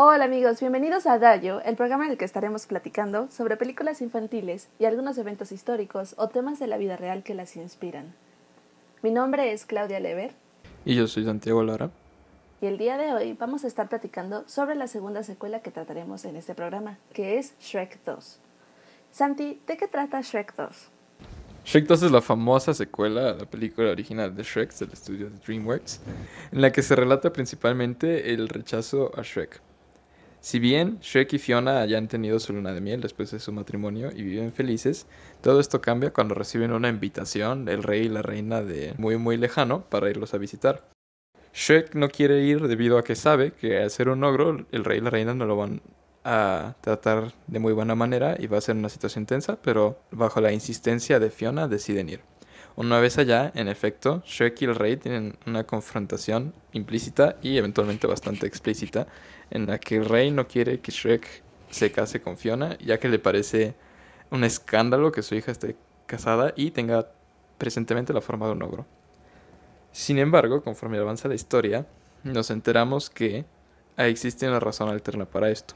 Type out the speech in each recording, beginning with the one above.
Hola amigos, bienvenidos a Dayo, el programa en el que estaremos platicando sobre películas infantiles y algunos eventos históricos o temas de la vida real que las inspiran. Mi nombre es Claudia Lever. Y yo soy Santiago Lara. Y el día de hoy vamos a estar platicando sobre la segunda secuela que trataremos en este programa, que es Shrek 2. Santi, ¿de qué trata Shrek 2? Shrek 2 es la famosa secuela a la película original de Shrek del estudio de DreamWorks, en la que se relata principalmente el rechazo a Shrek. Si bien Shrek y Fiona hayan tenido su luna de miel después de su matrimonio y viven felices, todo esto cambia cuando reciben una invitación del rey y la reina de muy muy lejano para irlos a visitar. Shrek no quiere ir debido a que sabe que al ser un ogro el rey y la reina no lo van a tratar de muy buena manera y va a ser una situación tensa, pero bajo la insistencia de Fiona deciden ir. Una vez allá, en efecto, Shrek y el rey tienen una confrontación implícita y eventualmente bastante explícita, en la que el rey no quiere que Shrek se case con Fiona, ya que le parece un escándalo que su hija esté casada y tenga presentemente la forma de un ogro. Sin embargo, conforme avanza la historia, nos enteramos que existe una razón alterna para esto.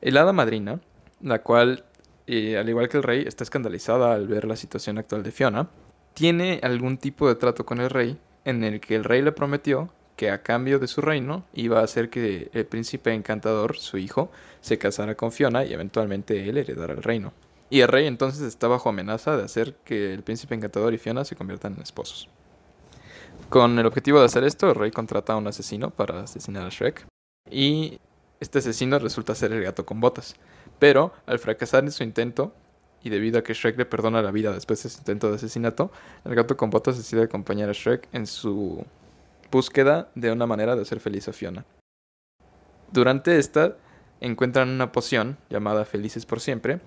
El hada madrina, la cual, eh, al igual que el rey, está escandalizada al ver la situación actual de Fiona, tiene algún tipo de trato con el rey en el que el rey le prometió que a cambio de su reino iba a hacer que el príncipe encantador, su hijo, se casara con Fiona y eventualmente él heredara el reino. Y el rey entonces está bajo amenaza de hacer que el príncipe encantador y Fiona se conviertan en esposos. Con el objetivo de hacer esto, el rey contrata a un asesino para asesinar a Shrek. Y este asesino resulta ser el gato con botas. Pero al fracasar en su intento, y debido a que Shrek le perdona la vida después de su intento de asesinato, el gato con botas decide acompañar a Shrek en su búsqueda de una manera de hacer feliz a Fiona. Durante esta, encuentran una poción llamada Felices por Siempre,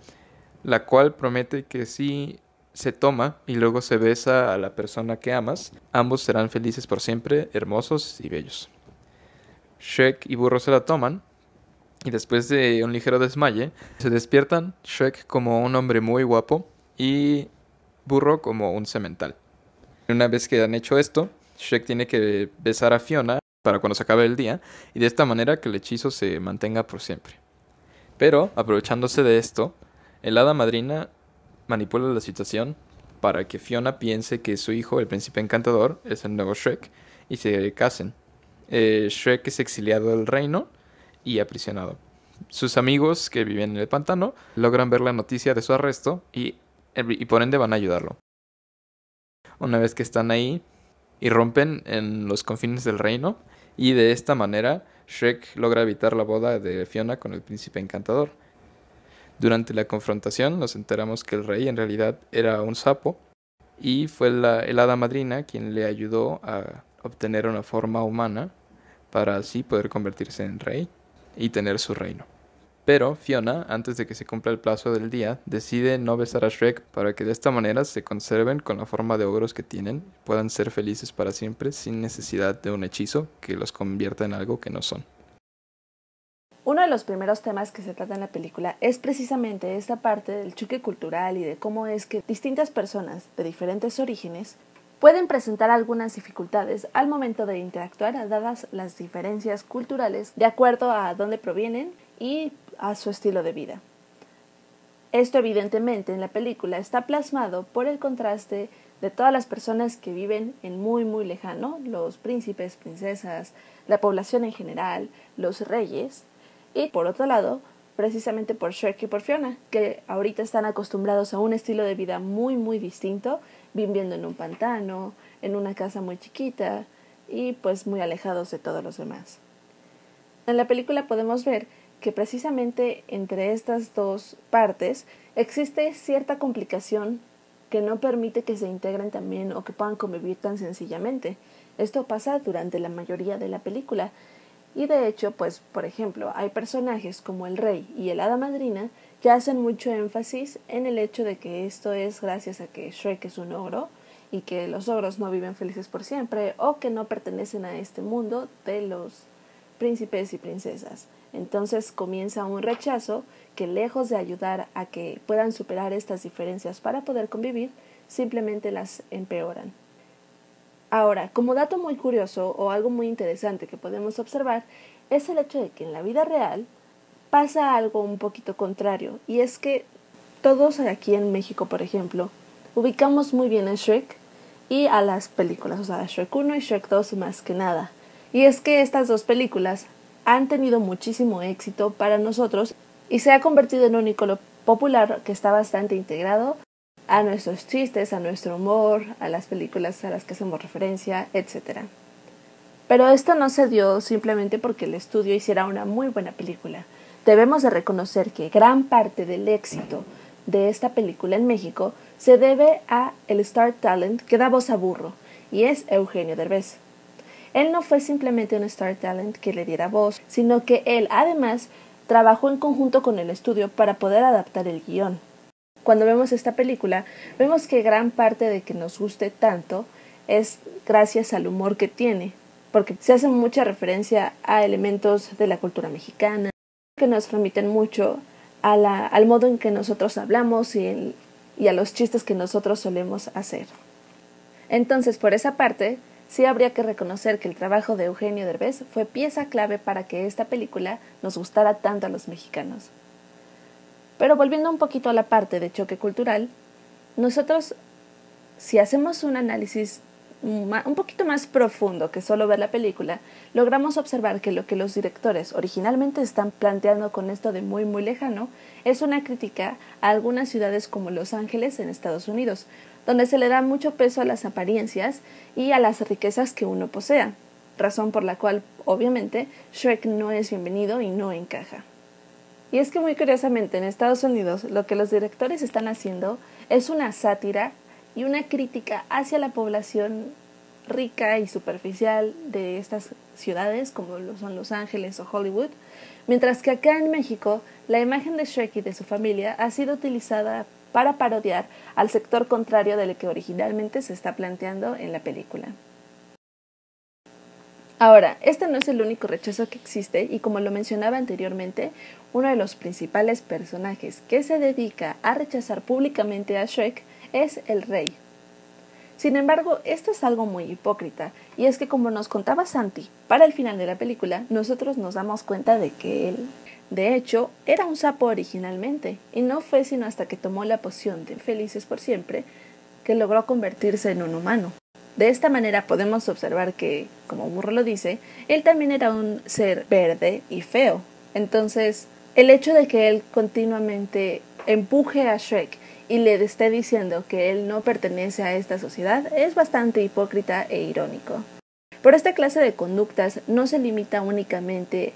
la cual promete que si se toma y luego se besa a la persona que amas, ambos serán felices por siempre, hermosos y bellos. Shrek y Burro se la toman y después de un ligero desmaye, se despiertan Shrek como un hombre muy guapo y Burro como un cemental. Una vez que han hecho esto, Shrek tiene que besar a Fiona para cuando se acabe el día y de esta manera que el hechizo se mantenga por siempre. Pero, aprovechándose de esto, el hada madrina manipula la situación para que Fiona piense que su hijo, el príncipe encantador, es el nuevo Shrek y se casen. Eh, Shrek es exiliado del reino y aprisionado. Sus amigos que viven en el pantano logran ver la noticia de su arresto y, y por ende van a ayudarlo. Una vez que están ahí, irrumpen en los confines del reino y de esta manera Shrek logra evitar la boda de Fiona con el príncipe encantador. Durante la confrontación nos enteramos que el rey en realidad era un sapo y fue la hada madrina quien le ayudó a obtener una forma humana para así poder convertirse en rey y tener su reino. Pero Fiona, antes de que se cumpla el plazo del día, decide no besar a Shrek para que de esta manera se conserven con la forma de ogros que tienen, puedan ser felices para siempre sin necesidad de un hechizo que los convierta en algo que no son. Uno de los primeros temas que se trata en la película es precisamente esta parte del choque cultural y de cómo es que distintas personas de diferentes orígenes pueden presentar algunas dificultades al momento de interactuar dadas las diferencias culturales de acuerdo a dónde provienen y a su estilo de vida. Esto evidentemente en la película está plasmado por el contraste de todas las personas que viven en muy muy lejano, los príncipes, princesas, la población en general, los reyes, y por otro lado, precisamente por Shrek y por Fiona, que ahorita están acostumbrados a un estilo de vida muy muy distinto viviendo en un pantano, en una casa muy chiquita y pues muy alejados de todos los demás. En la película podemos ver que precisamente entre estas dos partes existe cierta complicación que no permite que se integren también o que puedan convivir tan sencillamente. Esto pasa durante la mayoría de la película. Y de hecho, pues, por ejemplo, hay personajes como el rey y el hada madrina que hacen mucho énfasis en el hecho de que esto es gracias a que Shrek es un ogro y que los ogros no viven felices por siempre o que no pertenecen a este mundo de los príncipes y princesas. Entonces comienza un rechazo que lejos de ayudar a que puedan superar estas diferencias para poder convivir, simplemente las empeoran. Ahora, como dato muy curioso o algo muy interesante que podemos observar, es el hecho de que en la vida real pasa algo un poquito contrario, y es que todos aquí en México, por ejemplo, ubicamos muy bien a Shrek y a las películas, o sea, a Shrek 1 y Shrek 2 más que nada. Y es que estas dos películas han tenido muchísimo éxito para nosotros y se ha convertido en un icono popular que está bastante integrado a nuestros chistes, a nuestro humor, a las películas a las que hacemos referencia, etc. Pero esto no se dio simplemente porque el estudio hiciera una muy buena película. Debemos de reconocer que gran parte del éxito de esta película en México se debe a el Star Talent que da voz a burro, y es Eugenio Derbez. Él no fue simplemente un Star Talent que le diera voz, sino que él además trabajó en conjunto con el estudio para poder adaptar el guion. Cuando vemos esta película, vemos que gran parte de que nos guste tanto es gracias al humor que tiene, porque se hace mucha referencia a elementos de la cultura mexicana, que nos remiten mucho al modo en que nosotros hablamos y a los chistes que nosotros solemos hacer. Entonces, por esa parte, sí habría que reconocer que el trabajo de Eugenio Derbez fue pieza clave para que esta película nos gustara tanto a los mexicanos. Pero volviendo un poquito a la parte de choque cultural, nosotros, si hacemos un análisis un poquito más profundo que solo ver la película, logramos observar que lo que los directores originalmente están planteando con esto de muy muy lejano es una crítica a algunas ciudades como Los Ángeles en Estados Unidos, donde se le da mucho peso a las apariencias y a las riquezas que uno posea, razón por la cual obviamente Shrek no es bienvenido y no encaja. Y es que muy curiosamente en Estados Unidos lo que los directores están haciendo es una sátira y una crítica hacia la población rica y superficial de estas ciudades como lo son Los Ángeles o Hollywood, mientras que acá en México la imagen de Shrek y de su familia ha sido utilizada para parodiar al sector contrario del que originalmente se está planteando en la película. Ahora, este no es el único rechazo que existe y como lo mencionaba anteriormente, uno de los principales personajes que se dedica a rechazar públicamente a Shrek es el rey. Sin embargo, esto es algo muy hipócrita, y es que como nos contaba Santi, para el final de la película nosotros nos damos cuenta de que él, de hecho, era un sapo originalmente, y no fue sino hasta que tomó la poción de Felices por siempre que logró convertirse en un humano. De esta manera podemos observar que, como Burro lo dice, él también era un ser verde y feo. Entonces, el hecho de que él continuamente empuje a Shrek y le esté diciendo que él no pertenece a esta sociedad es bastante hipócrita e irónico. Por esta clase de conductas no se limita únicamente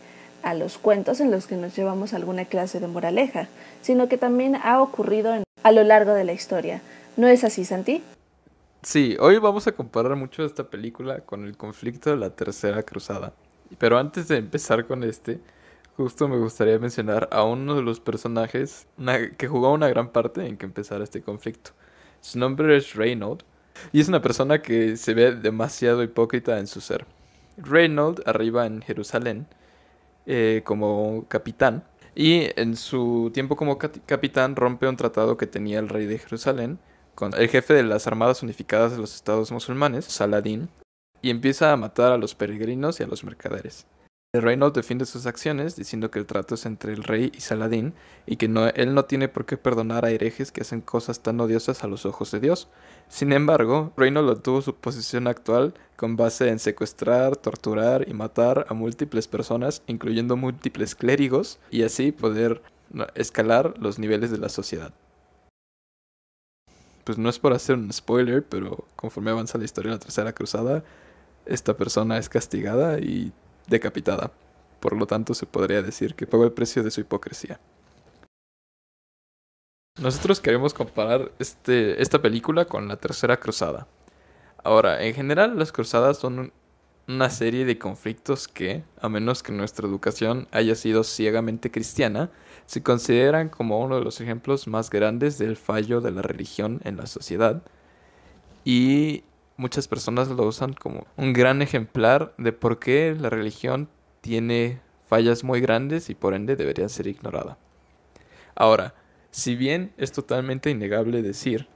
a los cuentos en los que nos llevamos alguna clase de moraleja, sino que también ha ocurrido a lo largo de la historia. ¿No es así, Santi? Sí, hoy vamos a comparar mucho esta película con el conflicto de la Tercera Cruzada. Pero antes de empezar con este, justo me gustaría mencionar a uno de los personajes que jugó una gran parte en que empezara este conflicto. Su nombre es Reynold y es una persona que se ve demasiado hipócrita en su ser. Reynold arriba en Jerusalén eh, como capitán y en su tiempo como capitán rompe un tratado que tenía el rey de Jerusalén con el jefe de las Armadas Unificadas de los Estados Musulmanes, Saladín, y empieza a matar a los peregrinos y a los mercaderes. Reynolds defiende sus acciones diciendo que el trato es entre el rey y Saladín y que él no tiene por qué perdonar a herejes que hacen cosas tan odiosas a los ojos de Dios. Sin embargo, Reynolds obtuvo su posición actual con base en secuestrar, torturar y matar a múltiples personas, incluyendo múltiples clérigos, y así poder escalar los niveles de la sociedad. Pues no es por hacer un spoiler, pero conforme avanza la historia de la Tercera Cruzada, esta persona es castigada y decapitada. Por lo tanto, se podría decir que pagó el precio de su hipocresía. Nosotros queremos comparar este, esta película con la Tercera Cruzada. Ahora, en general, las cruzadas son una serie de conflictos que, a menos que nuestra educación haya sido ciegamente cristiana, se consideran como uno de los ejemplos más grandes del fallo de la religión en la sociedad y muchas personas lo usan como un gran ejemplar de por qué la religión tiene fallas muy grandes y por ende debería ser ignorada. Ahora, si bien es totalmente innegable decir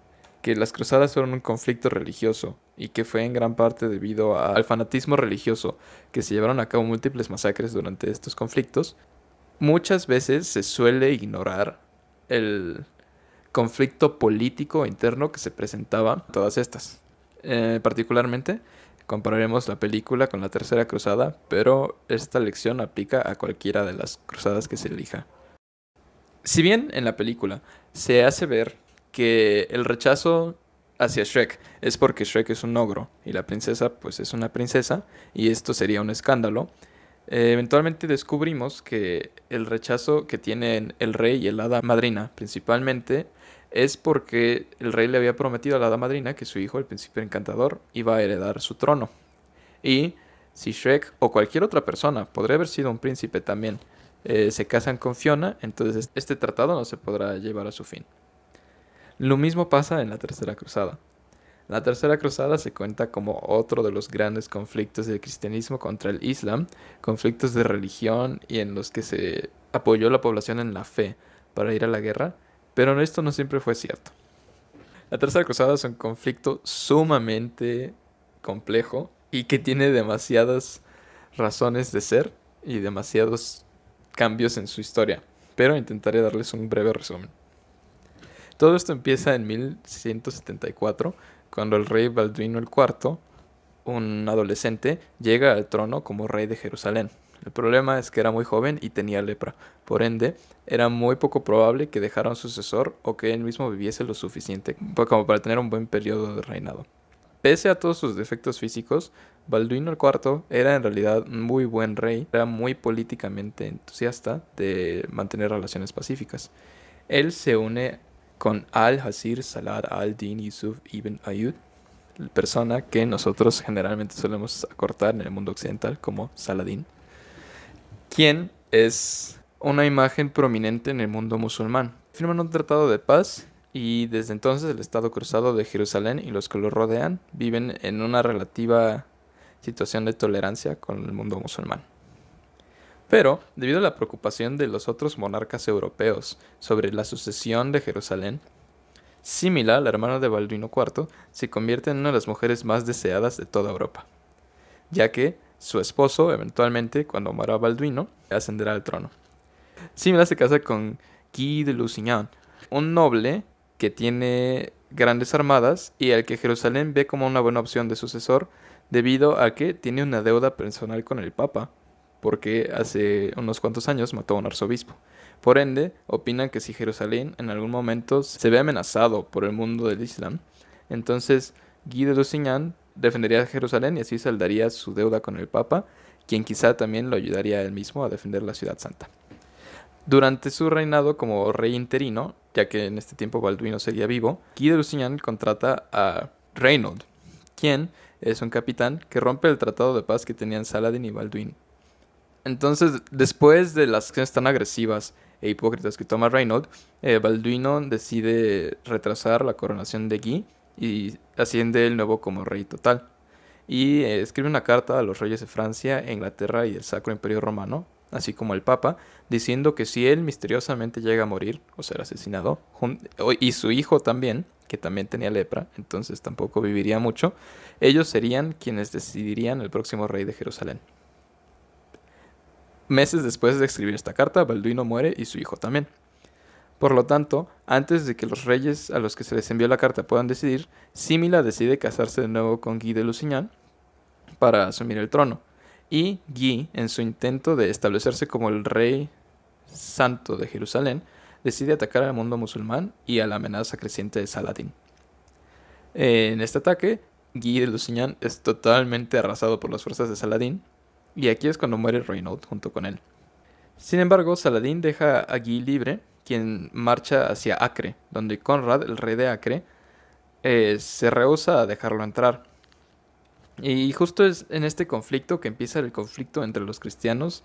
que las cruzadas fueron un conflicto religioso y que fue en gran parte debido al fanatismo religioso que se llevaron a cabo múltiples masacres durante estos conflictos, muchas veces se suele ignorar el conflicto político interno que se presentaba en todas estas. Eh, particularmente, compararemos la película con la Tercera Cruzada, pero esta lección aplica a cualquiera de las cruzadas que se elija. Si bien en la película se hace ver que el rechazo hacia Shrek es porque Shrek es un ogro y la princesa pues es una princesa y esto sería un escándalo, eh, eventualmente descubrimos que el rechazo que tienen el rey y el hada madrina principalmente es porque el rey le había prometido a la madrina que su hijo, el príncipe encantador, iba a heredar su trono. Y si Shrek o cualquier otra persona, podría haber sido un príncipe también, eh, se casan con Fiona, entonces este tratado no se podrá llevar a su fin. Lo mismo pasa en la Tercera Cruzada. La Tercera Cruzada se cuenta como otro de los grandes conflictos del cristianismo contra el Islam, conflictos de religión y en los que se apoyó la población en la fe para ir a la guerra, pero esto no siempre fue cierto. La Tercera Cruzada es un conflicto sumamente complejo y que tiene demasiadas razones de ser y demasiados cambios en su historia, pero intentaré darles un breve resumen. Todo esto empieza en 1174, cuando el rey Balduino IV, un adolescente, llega al trono como rey de Jerusalén. El problema es que era muy joven y tenía lepra. Por ende, era muy poco probable que dejara un sucesor o que él mismo viviese lo suficiente como para tener un buen periodo de reinado. Pese a todos sus defectos físicos, Balduino IV era en realidad un muy buen rey, era muy políticamente entusiasta de mantener relaciones pacíficas. Él se une con Al-Hasir Salah al-Din Yusuf ibn Ayud, persona que nosotros generalmente solemos acortar en el mundo occidental como Saladin, es una imagen prominente en el mundo musulmán. Firman un tratado de paz y desde entonces el Estado Cruzado de Jerusalén y los que lo rodean viven en una relativa situación de tolerancia con el mundo musulmán. Pero, debido a la preocupación de los otros monarcas europeos sobre la sucesión de Jerusalén, Simila, la hermana de Balduino IV, se convierte en una de las mujeres más deseadas de toda Europa, ya que su esposo, eventualmente, cuando muera Balduino, ascenderá al trono. Simila se casa con Guy de Lusignan, un noble que tiene grandes armadas y al que Jerusalén ve como una buena opción de sucesor debido a que tiene una deuda personal con el Papa, porque hace unos cuantos años mató a un arzobispo. Por ende, opinan que si Jerusalén en algún momento se ve amenazado por el mundo del Islam, entonces Guy de Lusignan defendería Jerusalén y así saldaría su deuda con el Papa, quien quizá también lo ayudaría él mismo a defender la ciudad santa. Durante su reinado como rey interino, ya que en este tiempo Balduino seguía vivo, Guy de Lusignan contrata a Reynold, quien es un capitán que rompe el tratado de paz que tenían Saladin y Balduino. Entonces, después de las acciones tan agresivas e hipócritas que toma Reynold, eh, Balduino decide retrasar la coronación de Guy y asciende el nuevo como rey total. Y eh, escribe una carta a los reyes de Francia, Inglaterra y el Sacro Imperio Romano, así como al Papa, diciendo que si él misteriosamente llega a morir o ser asesinado, y su hijo también, que también tenía lepra, entonces tampoco viviría mucho, ellos serían quienes decidirían el próximo rey de Jerusalén. Meses después de escribir esta carta, Balduino muere y su hijo también. Por lo tanto, antes de que los reyes a los que se les envió la carta puedan decidir, Simila decide casarse de nuevo con Guy de Lusignan para asumir el trono. Y Guy, en su intento de establecerse como el rey santo de Jerusalén, decide atacar al mundo musulmán y a la amenaza creciente de Saladín. En este ataque, Guy de Lusignan es totalmente arrasado por las fuerzas de Saladín y aquí es cuando muere Reynold junto con él. Sin embargo, Saladín deja a Guy libre, quien marcha hacia Acre, donde Conrad, el rey de Acre, eh, se rehúsa a dejarlo entrar. Y justo es en este conflicto que empieza el conflicto entre los cristianos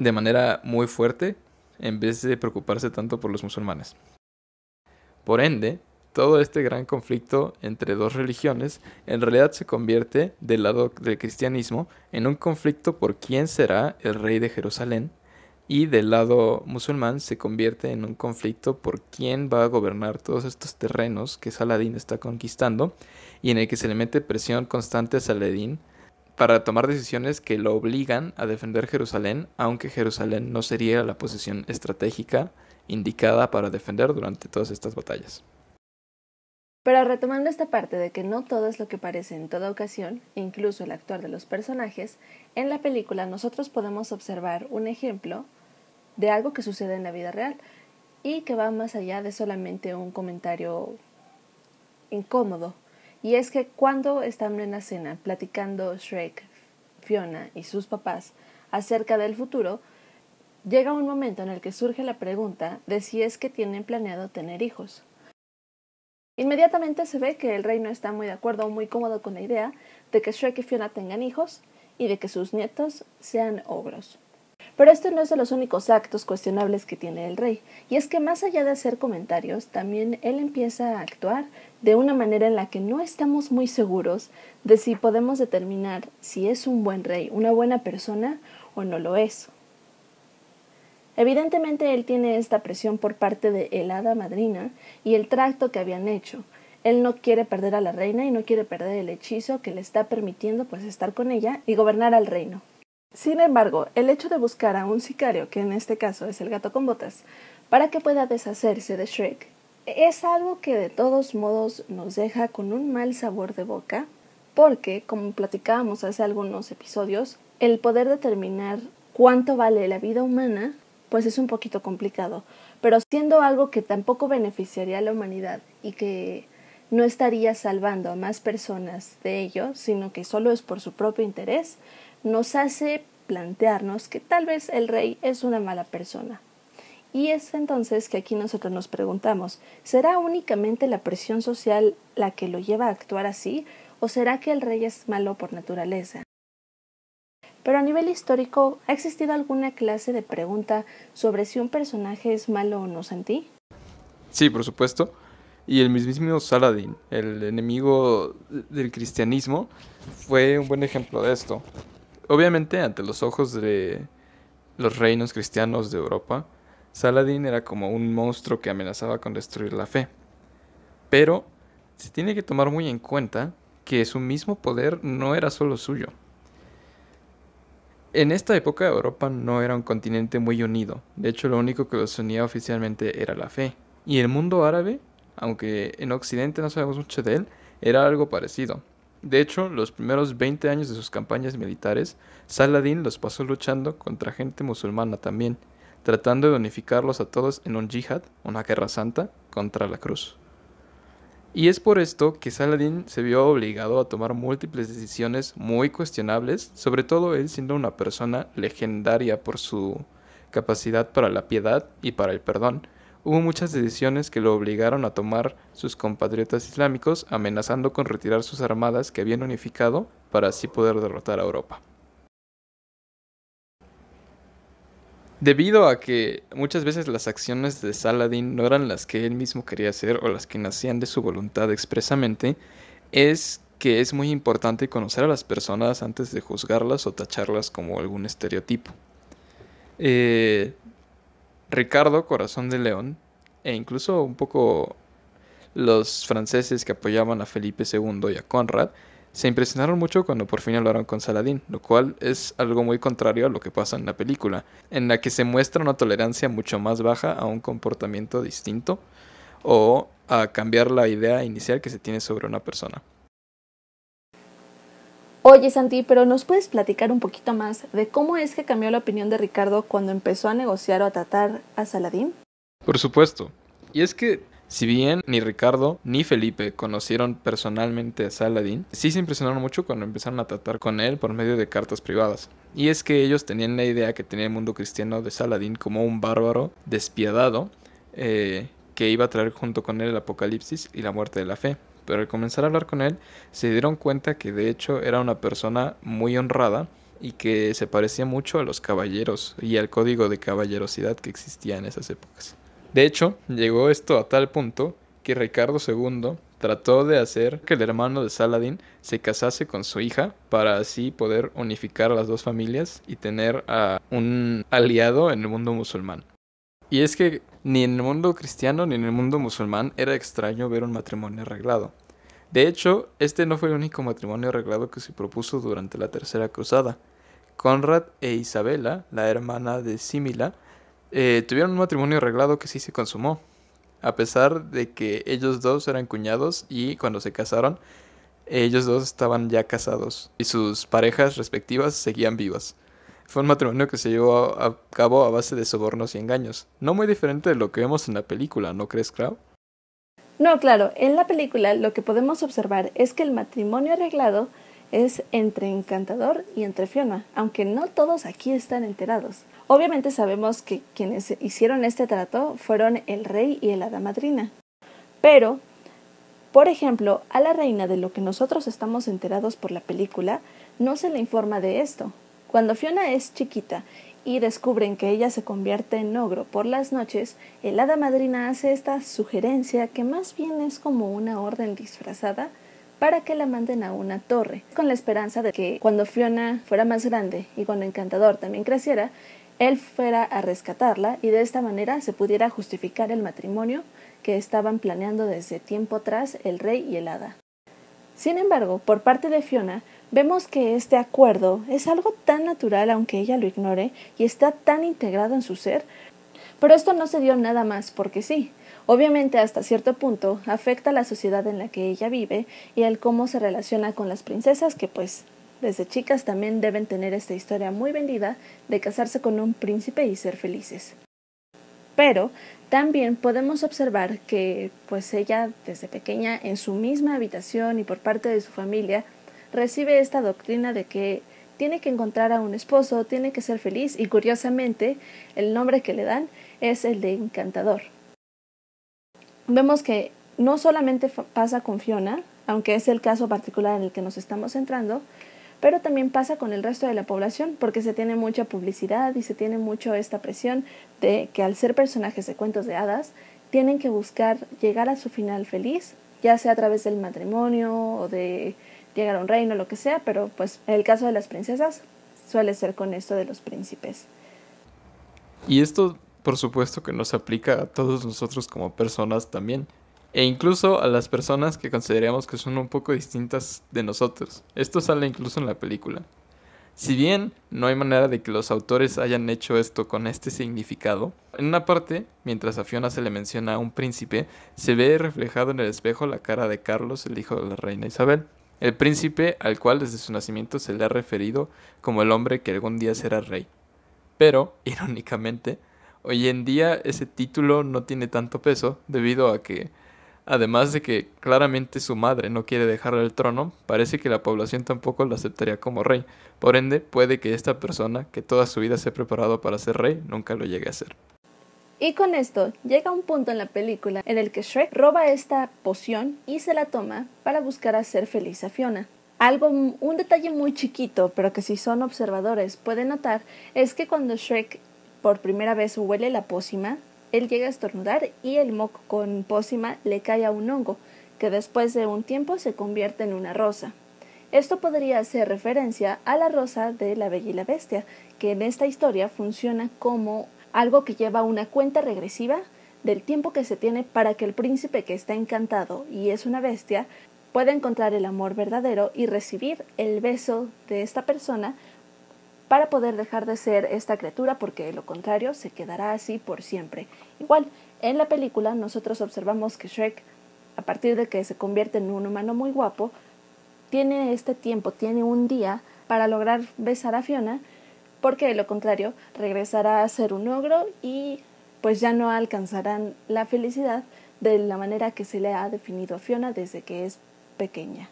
de manera muy fuerte, en vez de preocuparse tanto por los musulmanes. Por ende, todo este gran conflicto entre dos religiones en realidad se convierte del lado del cristianismo en un conflicto por quién será el rey de Jerusalén y del lado musulmán se convierte en un conflicto por quién va a gobernar todos estos terrenos que Saladín está conquistando y en el que se le mete presión constante a Saladín para tomar decisiones que lo obligan a defender Jerusalén, aunque Jerusalén no sería la posición estratégica indicada para defender durante todas estas batallas. Pero retomando esta parte de que no todo es lo que parece en toda ocasión, incluso el actuar de los personajes, en la película nosotros podemos observar un ejemplo de algo que sucede en la vida real y que va más allá de solamente un comentario incómodo. Y es que cuando están en la cena platicando Shrek, Fiona y sus papás acerca del futuro, llega un momento en el que surge la pregunta de si es que tienen planeado tener hijos. Inmediatamente se ve que el rey no está muy de acuerdo o muy cómodo con la idea de que Shrek y Fiona tengan hijos y de que sus nietos sean ogros. Pero esto no es de los únicos actos cuestionables que tiene el rey, y es que más allá de hacer comentarios, también él empieza a actuar de una manera en la que no estamos muy seguros de si podemos determinar si es un buen rey, una buena persona o no lo es. Evidentemente él tiene esta presión por parte de el hada madrina y el tracto que habían hecho. Él no quiere perder a la reina y no quiere perder el hechizo que le está permitiendo pues estar con ella y gobernar al reino. Sin embargo, el hecho de buscar a un sicario, que en este caso es el gato con botas, para que pueda deshacerse de Shrek, es algo que de todos modos nos deja con un mal sabor de boca, porque, como platicábamos hace algunos episodios, el poder determinar cuánto vale la vida humana, pues es un poquito complicado, pero siendo algo que tampoco beneficiaría a la humanidad y que no estaría salvando a más personas de ello, sino que solo es por su propio interés, nos hace plantearnos que tal vez el rey es una mala persona. Y es entonces que aquí nosotros nos preguntamos, ¿será únicamente la presión social la que lo lleva a actuar así o será que el rey es malo por naturaleza? Pero a nivel histórico, ¿ha existido alguna clase de pregunta sobre si un personaje es malo o no, Santi? Sí, por supuesto. Y el mismísimo Saladin, el enemigo del cristianismo, fue un buen ejemplo de esto. Obviamente, ante los ojos de los reinos cristianos de Europa, Saladín era como un monstruo que amenazaba con destruir la fe. Pero se tiene que tomar muy en cuenta que su mismo poder no era solo suyo. En esta época Europa no era un continente muy unido, de hecho lo único que los unía oficialmente era la fe. Y el mundo árabe, aunque en Occidente no sabemos mucho de él, era algo parecido. De hecho, los primeros 20 años de sus campañas militares, Saladin los pasó luchando contra gente musulmana también, tratando de unificarlos a todos en un jihad, una guerra santa, contra la cruz. Y es por esto que Saladin se vio obligado a tomar múltiples decisiones muy cuestionables, sobre todo él siendo una persona legendaria por su capacidad para la piedad y para el perdón, hubo muchas decisiones que lo obligaron a tomar sus compatriotas islámicos, amenazando con retirar sus armadas que habían unificado para así poder derrotar a Europa. Debido a que muchas veces las acciones de Saladin no eran las que él mismo quería hacer o las que nacían de su voluntad expresamente, es que es muy importante conocer a las personas antes de juzgarlas o tacharlas como algún estereotipo. Eh, Ricardo Corazón de León, e incluso un poco los franceses que apoyaban a Felipe II y a Conrad, se impresionaron mucho cuando por fin hablaron con Saladín, lo cual es algo muy contrario a lo que pasa en la película, en la que se muestra una tolerancia mucho más baja a un comportamiento distinto o a cambiar la idea inicial que se tiene sobre una persona. Oye Santi, pero ¿nos puedes platicar un poquito más de cómo es que cambió la opinión de Ricardo cuando empezó a negociar o a tratar a Saladín? Por supuesto. Y es que si bien ni Ricardo ni Felipe conocieron personalmente a Saladín, sí se impresionaron mucho cuando empezaron a tratar con él por medio de cartas privadas. Y es que ellos tenían la idea que tenía el mundo cristiano de Saladín como un bárbaro despiadado eh, que iba a traer junto con él el apocalipsis y la muerte de la fe pero al comenzar a hablar con él se dieron cuenta que de hecho era una persona muy honrada y que se parecía mucho a los caballeros y al código de caballerosidad que existía en esas épocas. De hecho, llegó esto a tal punto que Ricardo II trató de hacer que el hermano de Saladin se casase con su hija para así poder unificar las dos familias y tener a un aliado en el mundo musulmán. Y es que ni en el mundo cristiano ni en el mundo musulmán era extraño ver un matrimonio arreglado. De hecho, este no fue el único matrimonio arreglado que se propuso durante la Tercera Cruzada. Conrad e Isabela, la hermana de Simila, eh, tuvieron un matrimonio arreglado que sí se consumó, a pesar de que ellos dos eran cuñados y cuando se casaron, ellos dos estaban ya casados y sus parejas respectivas seguían vivas. Fue un matrimonio que se llevó a cabo a base de sobornos y engaños, no muy diferente de lo que vemos en la película, ¿no crees, Crow? No, claro, en la película lo que podemos observar es que el matrimonio arreglado es entre Encantador y entre Fiona, aunque no todos aquí están enterados. Obviamente sabemos que quienes hicieron este trato fueron el rey y el hada madrina. Pero, por ejemplo, a la reina de lo que nosotros estamos enterados por la película, no se le informa de esto. Cuando Fiona es chiquita y descubren que ella se convierte en ogro por las noches, el hada madrina hace esta sugerencia que más bien es como una orden disfrazada para que la manden a una torre, con la esperanza de que cuando Fiona fuera más grande y cuando Encantador también creciera, él fuera a rescatarla y de esta manera se pudiera justificar el matrimonio que estaban planeando desde tiempo atrás el rey y el hada. Sin embargo, por parte de Fiona, vemos que este acuerdo es algo tan natural aunque ella lo ignore y está tan integrado en su ser, pero esto no se dio nada más porque sí. Obviamente hasta cierto punto afecta a la sociedad en la que ella vive y al cómo se relaciona con las princesas que pues desde chicas también deben tener esta historia muy vendida de casarse con un príncipe y ser felices. Pero también podemos observar que pues ella desde pequeña en su misma habitación y por parte de su familia recibe esta doctrina de que tiene que encontrar a un esposo, tiene que ser feliz y curiosamente el nombre que le dan es el de encantador. Vemos que no solamente pasa con Fiona, aunque es el caso particular en el que nos estamos centrando, pero también pasa con el resto de la población porque se tiene mucha publicidad y se tiene mucho esta presión de que al ser personajes de cuentos de hadas tienen que buscar llegar a su final feliz, ya sea a través del matrimonio o de llegar a un reino, lo que sea, pero pues en el caso de las princesas suele ser con esto de los príncipes. Y esto, por supuesto, que nos aplica a todos nosotros como personas también e incluso a las personas que consideramos que son un poco distintas de nosotros. Esto sale incluso en la película. Si bien no hay manera de que los autores hayan hecho esto con este significado, en una parte, mientras a Fiona se le menciona a un príncipe, se ve reflejado en el espejo la cara de Carlos, el hijo de la reina Isabel, el príncipe al cual desde su nacimiento se le ha referido como el hombre que algún día será rey. Pero, irónicamente, hoy en día ese título no tiene tanto peso debido a que Además de que claramente su madre no quiere dejarle el trono, parece que la población tampoco lo aceptaría como rey. Por ende, puede que esta persona, que toda su vida se ha preparado para ser rey, nunca lo llegue a ser. Y con esto llega un punto en la película en el que Shrek roba esta poción y se la toma para buscar hacer feliz a Fiona. Algo, un detalle muy chiquito, pero que si son observadores pueden notar, es que cuando Shrek por primera vez huele la pócima, él llega a estornudar y el moco con pócima le cae a un hongo, que después de un tiempo se convierte en una rosa. Esto podría hacer referencia a la rosa de la Bella y la Bestia, que en esta historia funciona como algo que lleva una cuenta regresiva del tiempo que se tiene para que el príncipe que está encantado y es una bestia pueda encontrar el amor verdadero y recibir el beso de esta persona para poder dejar de ser esta criatura porque de lo contrario se quedará así por siempre. Igual, en la película nosotros observamos que Shrek, a partir de que se convierte en un humano muy guapo, tiene este tiempo, tiene un día para lograr besar a Fiona, porque de lo contrario regresará a ser un ogro y pues ya no alcanzarán la felicidad de la manera que se le ha definido a Fiona desde que es pequeña.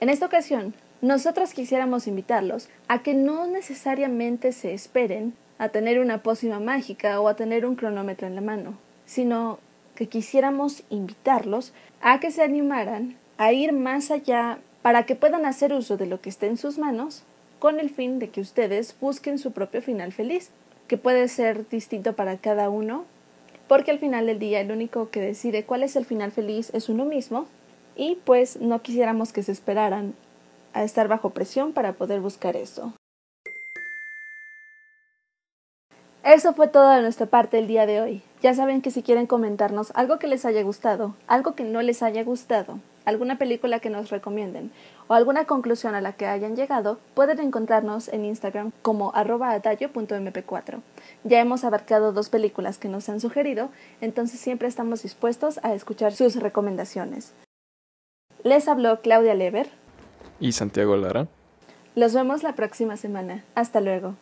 En esta ocasión, nosotros quisiéramos invitarlos a que no necesariamente se esperen a tener una pócima mágica o a tener un cronómetro en la mano, sino que quisiéramos invitarlos a que se animaran a ir más allá para que puedan hacer uso de lo que esté en sus manos con el fin de que ustedes busquen su propio final feliz, que puede ser distinto para cada uno, porque al final del día el único que decide cuál es el final feliz es uno mismo y pues no quisiéramos que se esperaran a estar bajo presión para poder buscar eso. Eso fue todo de nuestra parte el día de hoy. Ya saben que si quieren comentarnos algo que les haya gustado, algo que no les haya gustado, alguna película que nos recomienden o alguna conclusión a la que hayan llegado, pueden encontrarnos en Instagram como arroba 4 Ya hemos abarcado dos películas que nos han sugerido, entonces siempre estamos dispuestos a escuchar sus recomendaciones. Les habló Claudia Lever y Santiago Lara. Los vemos la próxima semana. Hasta luego.